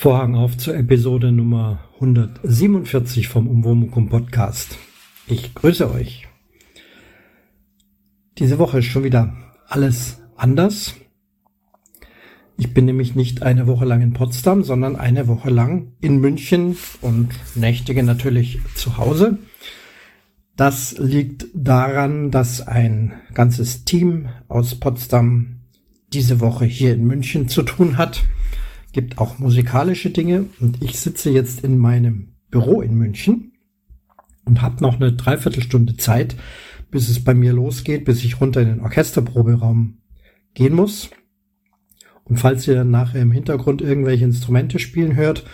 Vorhang auf zur Episode Nummer 147 vom Umwomukum Podcast. Ich grüße euch. Diese Woche ist schon wieder alles anders. Ich bin nämlich nicht eine Woche lang in Potsdam, sondern eine Woche lang in München und nächtige natürlich zu Hause. Das liegt daran, dass ein ganzes Team aus Potsdam diese Woche hier in München zu tun hat gibt auch musikalische Dinge und ich sitze jetzt in meinem Büro in München und habe noch eine Dreiviertelstunde Zeit, bis es bei mir losgeht, bis ich runter in den Orchesterproberaum gehen muss. Und falls ihr nachher im Hintergrund irgendwelche Instrumente spielen hört,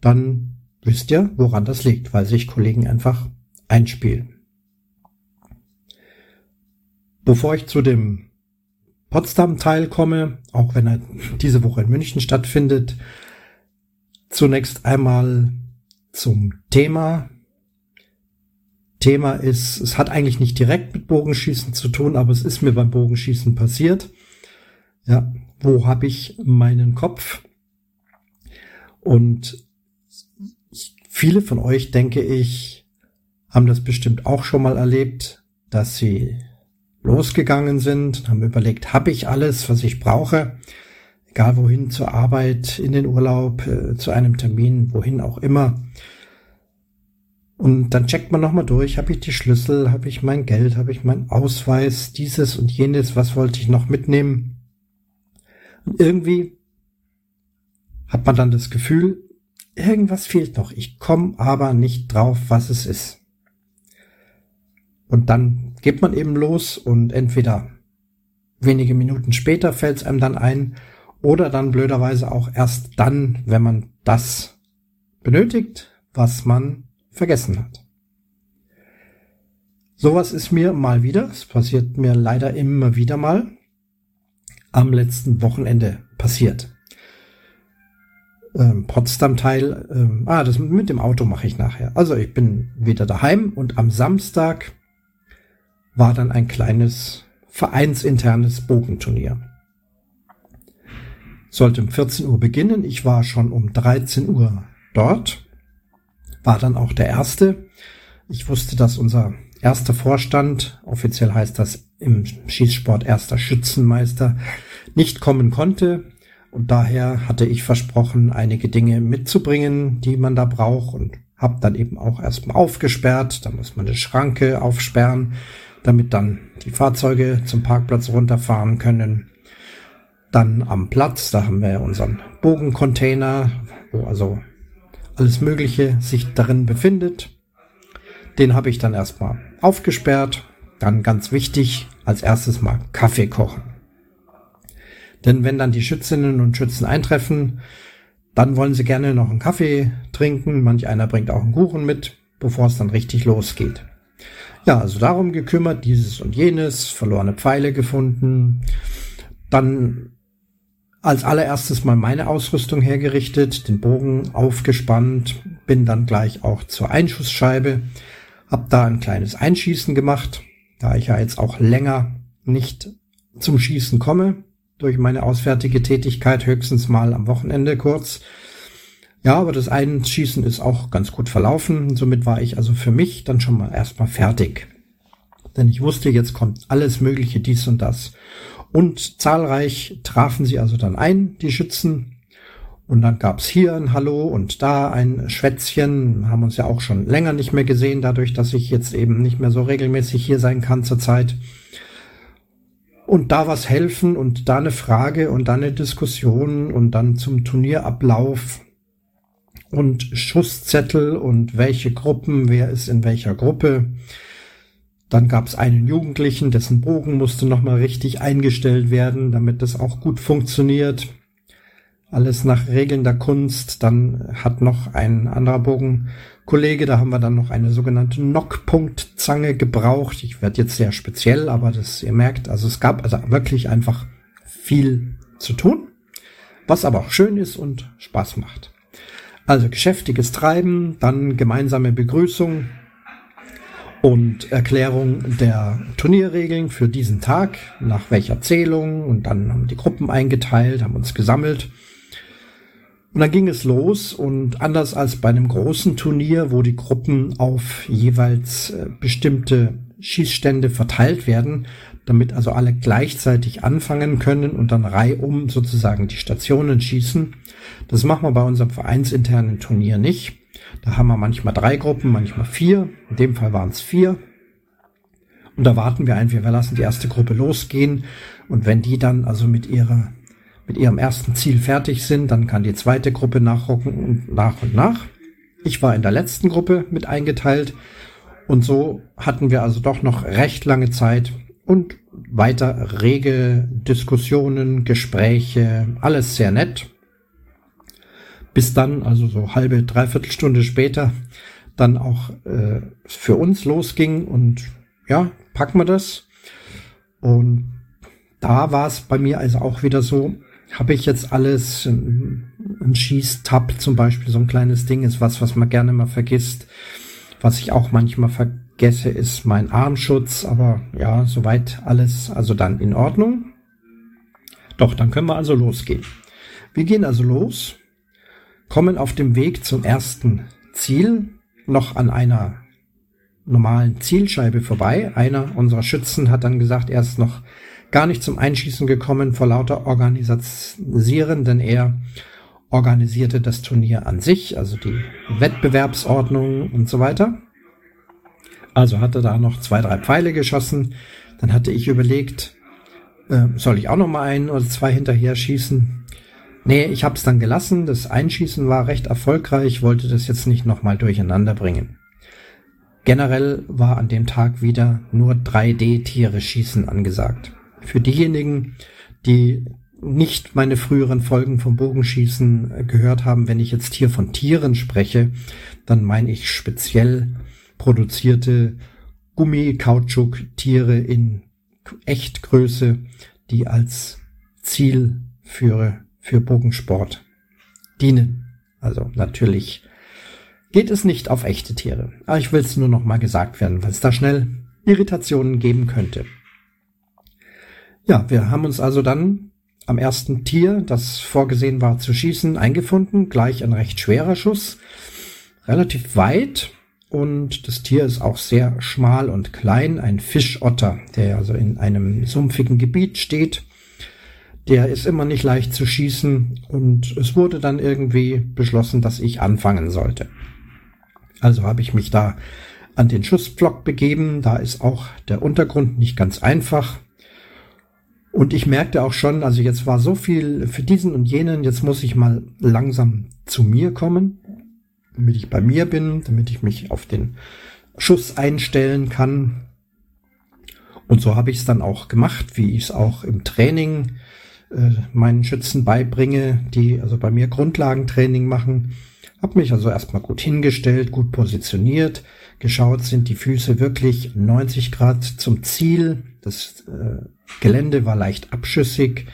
dann wisst ihr, woran das liegt, weil sich Kollegen einfach einspielen. Bevor ich zu dem Potsdam-Teil komme, auch wenn er diese Woche in München stattfindet. Zunächst einmal zum Thema. Thema ist, es hat eigentlich nicht direkt mit Bogenschießen zu tun, aber es ist mir beim Bogenschießen passiert. Ja, wo habe ich meinen Kopf? Und viele von euch, denke ich, haben das bestimmt auch schon mal erlebt, dass sie losgegangen sind, haben überlegt, habe ich alles, was ich brauche, egal wohin, zur Arbeit, in den Urlaub, äh, zu einem Termin, wohin auch immer. Und dann checkt man nochmal durch, habe ich die Schlüssel, habe ich mein Geld, habe ich meinen Ausweis, dieses und jenes, was wollte ich noch mitnehmen. Und irgendwie hat man dann das Gefühl, irgendwas fehlt noch. Ich komme aber nicht drauf, was es ist. Und dann geht man eben los und entweder wenige Minuten später fällt es einem dann ein oder dann blöderweise auch erst dann, wenn man das benötigt, was man vergessen hat. Sowas ist mir mal wieder, es passiert mir leider immer wieder mal, am letzten Wochenende passiert. Ähm, Potsdam-Teil, ähm, ah, das mit dem Auto mache ich nachher. Also ich bin wieder daheim und am Samstag war dann ein kleines vereinsinternes Bogenturnier. Sollte um 14 Uhr beginnen. Ich war schon um 13 Uhr dort. War dann auch der Erste. Ich wusste, dass unser erster Vorstand, offiziell heißt das im Schießsport erster Schützenmeister, nicht kommen konnte. Und daher hatte ich versprochen, einige Dinge mitzubringen, die man da braucht und habe dann eben auch erstmal aufgesperrt. Da muss man eine Schranke aufsperren damit dann die Fahrzeuge zum Parkplatz runterfahren können. Dann am Platz, da haben wir unseren Bogencontainer, wo also alles Mögliche sich darin befindet. Den habe ich dann erstmal aufgesperrt. Dann ganz wichtig, als erstes mal Kaffee kochen. Denn wenn dann die Schützinnen und Schützen eintreffen, dann wollen sie gerne noch einen Kaffee trinken. Manch einer bringt auch einen Kuchen mit, bevor es dann richtig losgeht. Ja, also darum gekümmert, dieses und jenes, verlorene Pfeile gefunden. Dann als allererstes mal meine Ausrüstung hergerichtet, den Bogen aufgespannt, bin dann gleich auch zur Einschussscheibe, hab da ein kleines Einschießen gemacht, da ich ja jetzt auch länger nicht zum Schießen komme, durch meine auswärtige Tätigkeit höchstens mal am Wochenende kurz, ja, aber das Einschießen ist auch ganz gut verlaufen. Somit war ich also für mich dann schon mal erstmal fertig. Denn ich wusste, jetzt kommt alles Mögliche, dies und das. Und zahlreich trafen sie also dann ein, die Schützen. Und dann gab's hier ein Hallo und da ein Schwätzchen. Haben uns ja auch schon länger nicht mehr gesehen, dadurch, dass ich jetzt eben nicht mehr so regelmäßig hier sein kann zurzeit. Und da was helfen und da eine Frage und dann eine Diskussion und dann zum Turnierablauf und Schusszettel und welche Gruppen, wer ist in welcher Gruppe. Dann gab es einen Jugendlichen, dessen Bogen musste nochmal richtig eingestellt werden, damit das auch gut funktioniert. Alles nach Regeln der Kunst. Dann hat noch ein anderer Bogenkollege, da haben wir dann noch eine sogenannte Knockpunktzange gebraucht. Ich werde jetzt sehr speziell, aber das, ihr merkt, also es gab also wirklich einfach viel zu tun, was aber auch schön ist und Spaß macht. Also geschäftiges Treiben, dann gemeinsame Begrüßung und Erklärung der Turnierregeln für diesen Tag, nach welcher Zählung und dann haben die Gruppen eingeteilt, haben uns gesammelt. Und dann ging es los und anders als bei einem großen Turnier, wo die Gruppen auf jeweils äh, bestimmte Schießstände verteilt werden, damit also alle gleichzeitig anfangen können und dann reihum sozusagen die Stationen schießen. Das machen wir bei unserem vereinsinternen Turnier nicht. Da haben wir manchmal drei Gruppen, manchmal vier. In dem Fall waren es vier. Und da warten wir einfach, wir lassen die erste Gruppe losgehen. Und wenn die dann also mit ihrer, mit ihrem ersten Ziel fertig sind, dann kann die zweite Gruppe nachrocken und nach und nach. Ich war in der letzten Gruppe mit eingeteilt. Und so hatten wir also doch noch recht lange Zeit und weiter rege Diskussionen, Gespräche, alles sehr nett. Bis dann, also so halbe, dreiviertel Stunde später, dann auch äh, für uns losging und ja, packen wir das. Und da war es bei mir also auch wieder so, habe ich jetzt alles, ein, ein Schießtab zum Beispiel, so ein kleines Ding ist was, was man gerne mal vergisst, was ich auch manchmal vergesse, ist mein Armschutz, aber ja, soweit alles, also dann in Ordnung. Doch, dann können wir also losgehen. Wir gehen also los, kommen auf dem Weg zum ersten Ziel noch an einer normalen Zielscheibe vorbei. Einer unserer Schützen hat dann gesagt, er ist noch gar nicht zum Einschießen gekommen vor lauter Organisieren, denn er organisierte das Turnier an sich, also die Wettbewerbsordnung und so weiter. Also hatte da noch zwei, drei Pfeile geschossen. Dann hatte ich überlegt, äh, soll ich auch noch mal einen oder zwei hinterher schießen? Nee, ich habe es dann gelassen. Das Einschießen war recht erfolgreich, wollte das jetzt nicht noch mal durcheinander bringen. Generell war an dem Tag wieder nur 3D-Tiere schießen angesagt. Für diejenigen, die nicht meine früheren Folgen vom Bogenschießen gehört haben, wenn ich jetzt hier von Tieren spreche, dann meine ich speziell produzierte Gummi-Kautschuk-Tiere in Echtgröße, die als Ziel für, für Bogensport dienen. Also natürlich geht es nicht auf echte Tiere. Aber ich will es nur noch mal gesagt werden, weil es da schnell Irritationen geben könnte. Ja, wir haben uns also dann am ersten Tier, das vorgesehen war zu schießen, eingefunden. Gleich ein recht schwerer Schuss. Relativ weit. Und das Tier ist auch sehr schmal und klein. Ein Fischotter, der also in einem sumpfigen Gebiet steht. Der ist immer nicht leicht zu schießen. Und es wurde dann irgendwie beschlossen, dass ich anfangen sollte. Also habe ich mich da an den Schusspflock begeben. Da ist auch der Untergrund nicht ganz einfach. Und ich merkte auch schon, also jetzt war so viel für diesen und jenen, jetzt muss ich mal langsam zu mir kommen, damit ich bei mir bin, damit ich mich auf den Schuss einstellen kann. Und so habe ich es dann auch gemacht, wie ich es auch im Training äh, meinen Schützen beibringe, die also bei mir Grundlagentraining machen. Hab mich also erstmal gut hingestellt, gut positioniert, geschaut, sind die Füße wirklich 90 Grad zum Ziel. Das äh, Gelände war leicht abschüssig.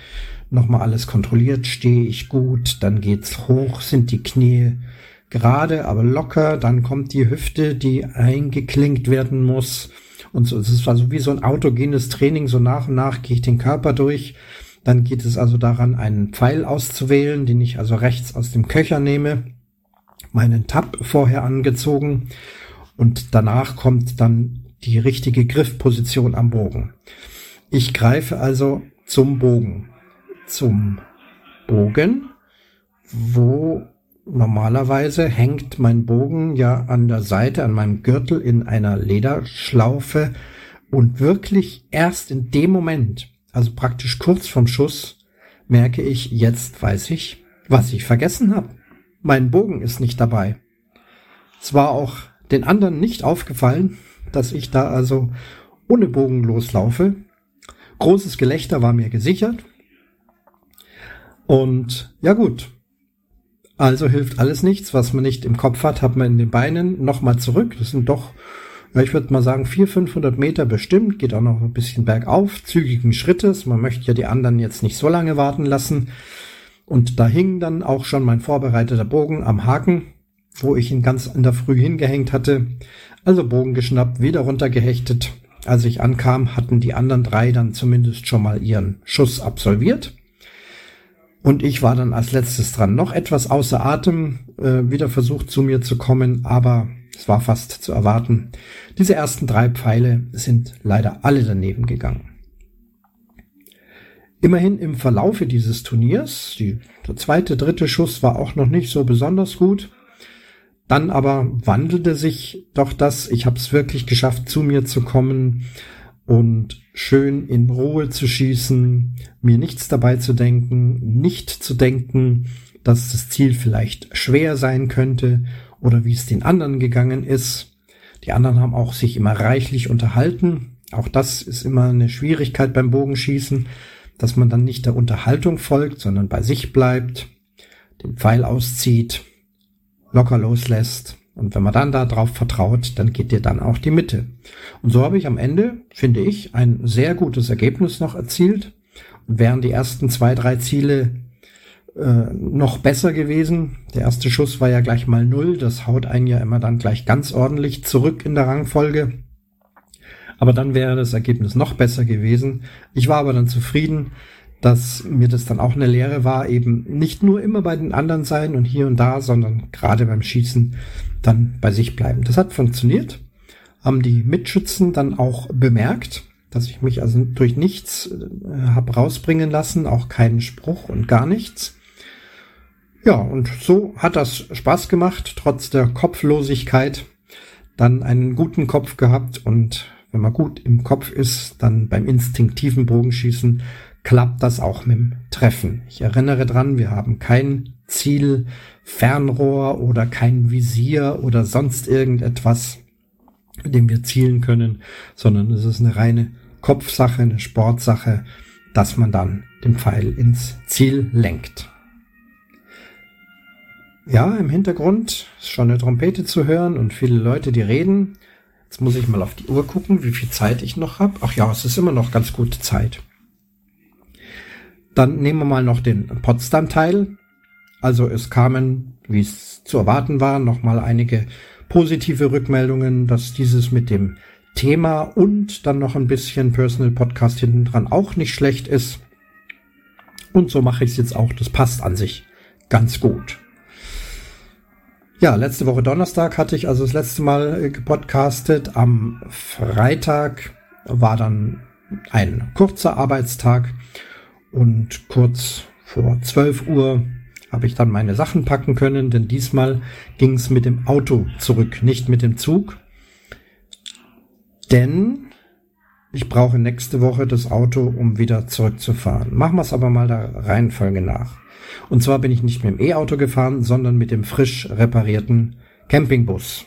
Nochmal alles kontrolliert, stehe ich gut, dann geht's hoch, sind die Knie gerade, aber locker, dann kommt die Hüfte, die eingeklinkt werden muss. Und so, es ist also wie so ein autogenes Training, so nach und nach gehe ich den Körper durch. Dann geht es also daran, einen Pfeil auszuwählen, den ich also rechts aus dem Köcher nehme meinen Tab vorher angezogen und danach kommt dann die richtige Griffposition am Bogen. Ich greife also zum Bogen. Zum Bogen, wo normalerweise hängt mein Bogen ja an der Seite, an meinem Gürtel in einer Lederschlaufe und wirklich erst in dem Moment, also praktisch kurz vom Schuss, merke ich, jetzt weiß ich, was ich vergessen habe. Mein Bogen ist nicht dabei. Es war auch den anderen nicht aufgefallen, dass ich da also ohne Bogen loslaufe. Großes Gelächter war mir gesichert. Und ja gut. Also hilft alles nichts, was man nicht im Kopf hat, hat man in den Beinen. Nochmal zurück. Das sind doch, ja, ich würde mal sagen, 400, 500 Meter bestimmt. Geht auch noch ein bisschen bergauf. Zügigen Schrittes. Man möchte ja die anderen jetzt nicht so lange warten lassen. Und da hing dann auch schon mein vorbereiteter Bogen am Haken, wo ich ihn ganz in der Früh hingehängt hatte. Also Bogen geschnappt, wieder runtergehechtet. Als ich ankam, hatten die anderen drei dann zumindest schon mal ihren Schuss absolviert. Und ich war dann als letztes dran, noch etwas außer Atem, äh, wieder versucht zu mir zu kommen, aber es war fast zu erwarten. Diese ersten drei Pfeile sind leider alle daneben gegangen. Immerhin im Verlaufe dieses Turniers, die, der zweite, dritte Schuss war auch noch nicht so besonders gut. Dann aber wandelte sich doch das, ich habe es wirklich geschafft, zu mir zu kommen und schön in Ruhe zu schießen, mir nichts dabei zu denken, nicht zu denken, dass das Ziel vielleicht schwer sein könnte oder wie es den anderen gegangen ist. Die anderen haben auch sich immer reichlich unterhalten. Auch das ist immer eine Schwierigkeit beim Bogenschießen, dass man dann nicht der Unterhaltung folgt, sondern bei sich bleibt, den Pfeil auszieht, locker loslässt und wenn man dann darauf vertraut, dann geht dir dann auch die Mitte. Und so habe ich am Ende, finde ich, ein sehr gutes Ergebnis noch erzielt. Und wären die ersten zwei, drei Ziele äh, noch besser gewesen. Der erste Schuss war ja gleich mal null. Das haut einen ja immer dann gleich ganz ordentlich zurück in der Rangfolge. Aber dann wäre das Ergebnis noch besser gewesen. Ich war aber dann zufrieden, dass mir das dann auch eine Lehre war, eben nicht nur immer bei den anderen sein und hier und da, sondern gerade beim Schießen dann bei sich bleiben. Das hat funktioniert, haben die Mitschützen dann auch bemerkt, dass ich mich also durch nichts äh, habe rausbringen lassen, auch keinen Spruch und gar nichts. Ja, und so hat das Spaß gemacht, trotz der Kopflosigkeit, dann einen guten Kopf gehabt und wenn man gut im Kopf ist, dann beim instinktiven Bogenschießen klappt das auch mit dem Treffen. Ich erinnere dran, wir haben kein Ziel, Fernrohr oder kein Visier oder sonst irgendetwas, mit dem wir zielen können, sondern es ist eine reine Kopfsache, eine Sportsache, dass man dann den Pfeil ins Ziel lenkt. Ja, im Hintergrund ist schon eine Trompete zu hören und viele Leute, die reden. Jetzt muss ich mal auf die Uhr gucken, wie viel Zeit ich noch habe. Ach ja, es ist immer noch ganz gute Zeit. Dann nehmen wir mal noch den Potsdam-Teil. Also es kamen, wie es zu erwarten war, nochmal einige positive Rückmeldungen, dass dieses mit dem Thema und dann noch ein bisschen Personal Podcast hinten dran auch nicht schlecht ist. Und so mache ich es jetzt auch. Das passt an sich ganz gut. Ja, letzte Woche Donnerstag hatte ich also das letzte Mal gepodcastet. Am Freitag war dann ein kurzer Arbeitstag und kurz vor 12 Uhr habe ich dann meine Sachen packen können, denn diesmal ging es mit dem Auto zurück, nicht mit dem Zug. Denn ich brauche nächste Woche das Auto, um wieder zurückzufahren. Machen wir es aber mal der Reihenfolge nach. Und zwar bin ich nicht mit dem E-Auto gefahren, sondern mit dem frisch reparierten Campingbus.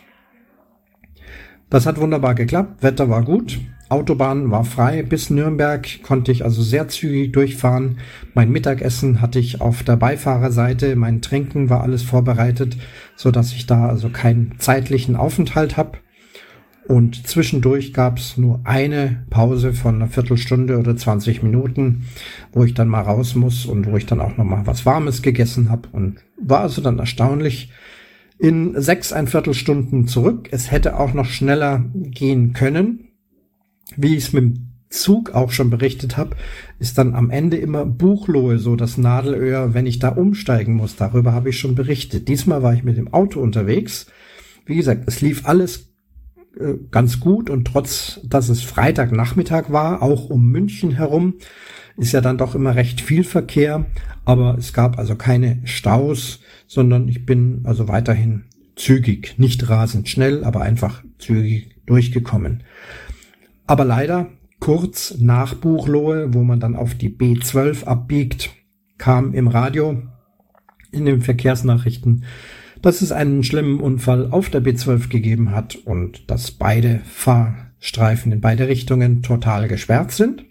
Das hat wunderbar geklappt, Wetter war gut. Autobahn war frei bis Nürnberg, konnte ich also sehr zügig durchfahren. Mein Mittagessen hatte ich auf der Beifahrerseite, mein Trinken war alles vorbereitet, so dass ich da also keinen zeitlichen Aufenthalt habe. Und zwischendurch gab es nur eine Pause von einer Viertelstunde oder 20 Minuten, wo ich dann mal raus muss und wo ich dann auch noch mal was Warmes gegessen habe und war also dann erstaunlich in sechs ein Viertelstunden zurück. Es hätte auch noch schneller gehen können, wie ich es mit dem Zug auch schon berichtet habe, ist dann am Ende immer Buchlohe, so das Nadelöhr, wenn ich da umsteigen muss. Darüber habe ich schon berichtet. Diesmal war ich mit dem Auto unterwegs. Wie gesagt, es lief alles ganz gut und trotz, dass es Freitagnachmittag war, auch um München herum, ist ja dann doch immer recht viel Verkehr. Aber es gab also keine Staus, sondern ich bin also weiterhin zügig, nicht rasend schnell, aber einfach zügig durchgekommen. Aber leider kurz nach Buchlohe, wo man dann auf die B12 abbiegt, kam im Radio in den Verkehrsnachrichten, dass es einen schlimmen Unfall auf der B12 gegeben hat und dass beide Fahrstreifen in beide Richtungen total gesperrt sind.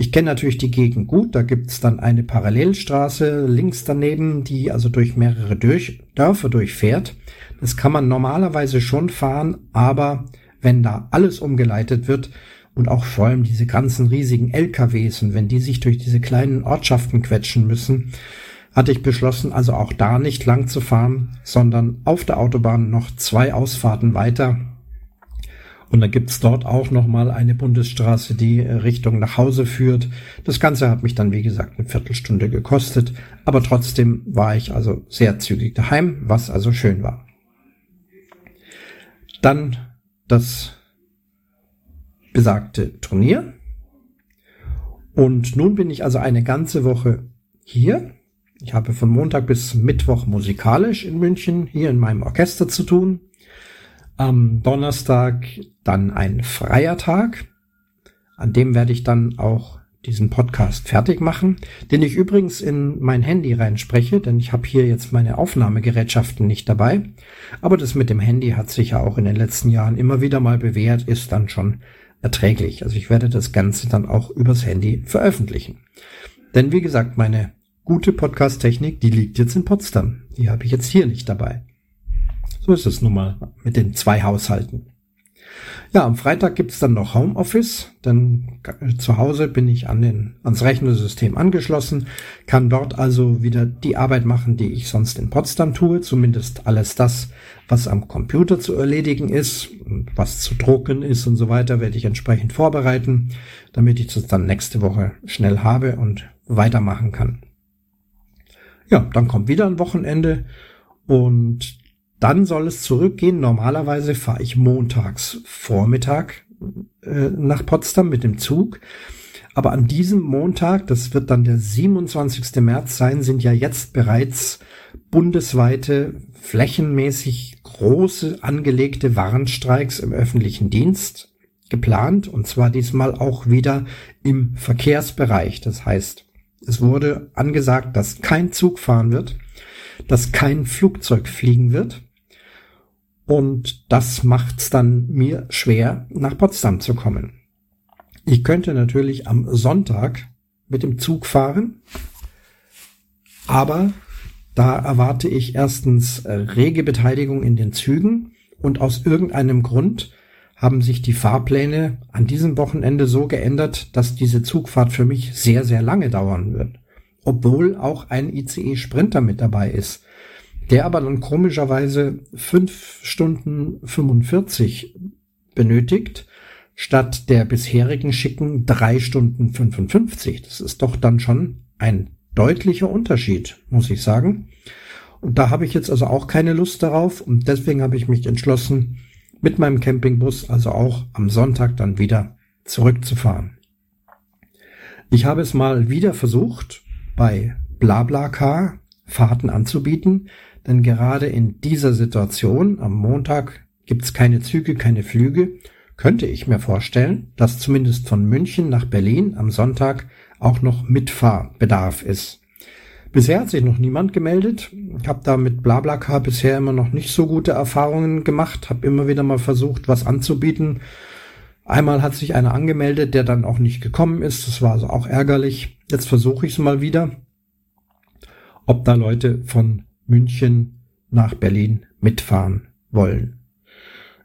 Ich kenne natürlich die Gegend gut, da gibt's dann eine Parallelstraße links daneben, die also durch mehrere durch Dörfer durchfährt. Das kann man normalerweise schon fahren, aber wenn da alles umgeleitet wird und auch vor allem diese ganzen riesigen LKWs und wenn die sich durch diese kleinen Ortschaften quetschen müssen, hatte ich beschlossen, also auch da nicht lang zu fahren, sondern auf der Autobahn noch zwei Ausfahrten weiter. Und dann gibt's dort auch nochmal eine Bundesstraße, die äh, Richtung nach Hause führt. Das Ganze hat mich dann, wie gesagt, eine Viertelstunde gekostet. Aber trotzdem war ich also sehr zügig daheim, was also schön war. Dann das besagte Turnier. Und nun bin ich also eine ganze Woche hier. Ich habe von Montag bis Mittwoch musikalisch in München hier in meinem Orchester zu tun. Am Donnerstag dann ein freier Tag. An dem werde ich dann auch diesen Podcast fertig machen, den ich übrigens in mein Handy reinspreche, denn ich habe hier jetzt meine Aufnahmegerätschaften nicht dabei. Aber das mit dem Handy hat sich ja auch in den letzten Jahren immer wieder mal bewährt, ist dann schon erträglich. Also ich werde das Ganze dann auch übers Handy veröffentlichen. Denn wie gesagt, meine gute Podcast-Technik, die liegt jetzt in Potsdam. Die habe ich jetzt hier nicht dabei. So ist es nun mal mit den zwei Haushalten. Ja, am Freitag gibt's dann noch Homeoffice, denn zu Hause bin ich an den, ans Rechnersystem angeschlossen, kann dort also wieder die Arbeit machen, die ich sonst in Potsdam tue, zumindest alles das, was am Computer zu erledigen ist, was zu drucken ist und so weiter, werde ich entsprechend vorbereiten, damit ich das dann nächste Woche schnell habe und weitermachen kann. Ja, dann kommt wieder ein Wochenende und dann soll es zurückgehen. Normalerweise fahre ich montags Vormittag äh, nach Potsdam mit dem Zug. Aber an diesem Montag, das wird dann der 27. März sein, sind ja jetzt bereits bundesweite, flächenmäßig große angelegte Warnstreiks im öffentlichen Dienst geplant. Und zwar diesmal auch wieder im Verkehrsbereich. Das heißt, es wurde angesagt, dass kein Zug fahren wird, dass kein Flugzeug fliegen wird und das macht's dann mir schwer, nach Potsdam zu kommen. Ich könnte natürlich am Sonntag mit dem Zug fahren, aber da erwarte ich erstens rege Beteiligung in den Zügen und aus irgendeinem Grund haben sich die Fahrpläne an diesem Wochenende so geändert, dass diese Zugfahrt für mich sehr, sehr lange dauern wird. Obwohl auch ein ICE Sprinter mit dabei ist der aber dann komischerweise fünf Stunden 45 benötigt, statt der bisherigen schicken drei Stunden 55. Das ist doch dann schon ein deutlicher Unterschied, muss ich sagen. Und da habe ich jetzt also auch keine Lust darauf und deswegen habe ich mich entschlossen, mit meinem Campingbus also auch am Sonntag dann wieder zurückzufahren. Ich habe es mal wieder versucht, bei BlaBlaCar Fahrten anzubieten, denn gerade in dieser Situation, am Montag gibt's keine Züge, keine Flüge, könnte ich mir vorstellen, dass zumindest von München nach Berlin am Sonntag auch noch Mitfahrbedarf ist. Bisher hat sich noch niemand gemeldet. Ich habe da mit BlaBlaCar bisher immer noch nicht so gute Erfahrungen gemacht, habe immer wieder mal versucht, was anzubieten. Einmal hat sich einer angemeldet, der dann auch nicht gekommen ist. Das war also auch ärgerlich. Jetzt versuche ich es mal wieder, ob da Leute von München nach Berlin mitfahren wollen.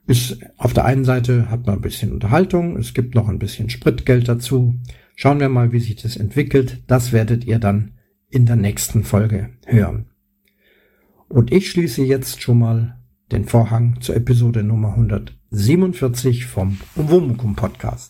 Ist auf der einen Seite hat man ein bisschen Unterhaltung, es gibt noch ein bisschen Spritgeld dazu. Schauen wir mal, wie sich das entwickelt. Das werdet ihr dann in der nächsten Folge hören. Und ich schließe jetzt schon mal den Vorhang zur Episode Nummer 147 vom Umwomukum Podcast.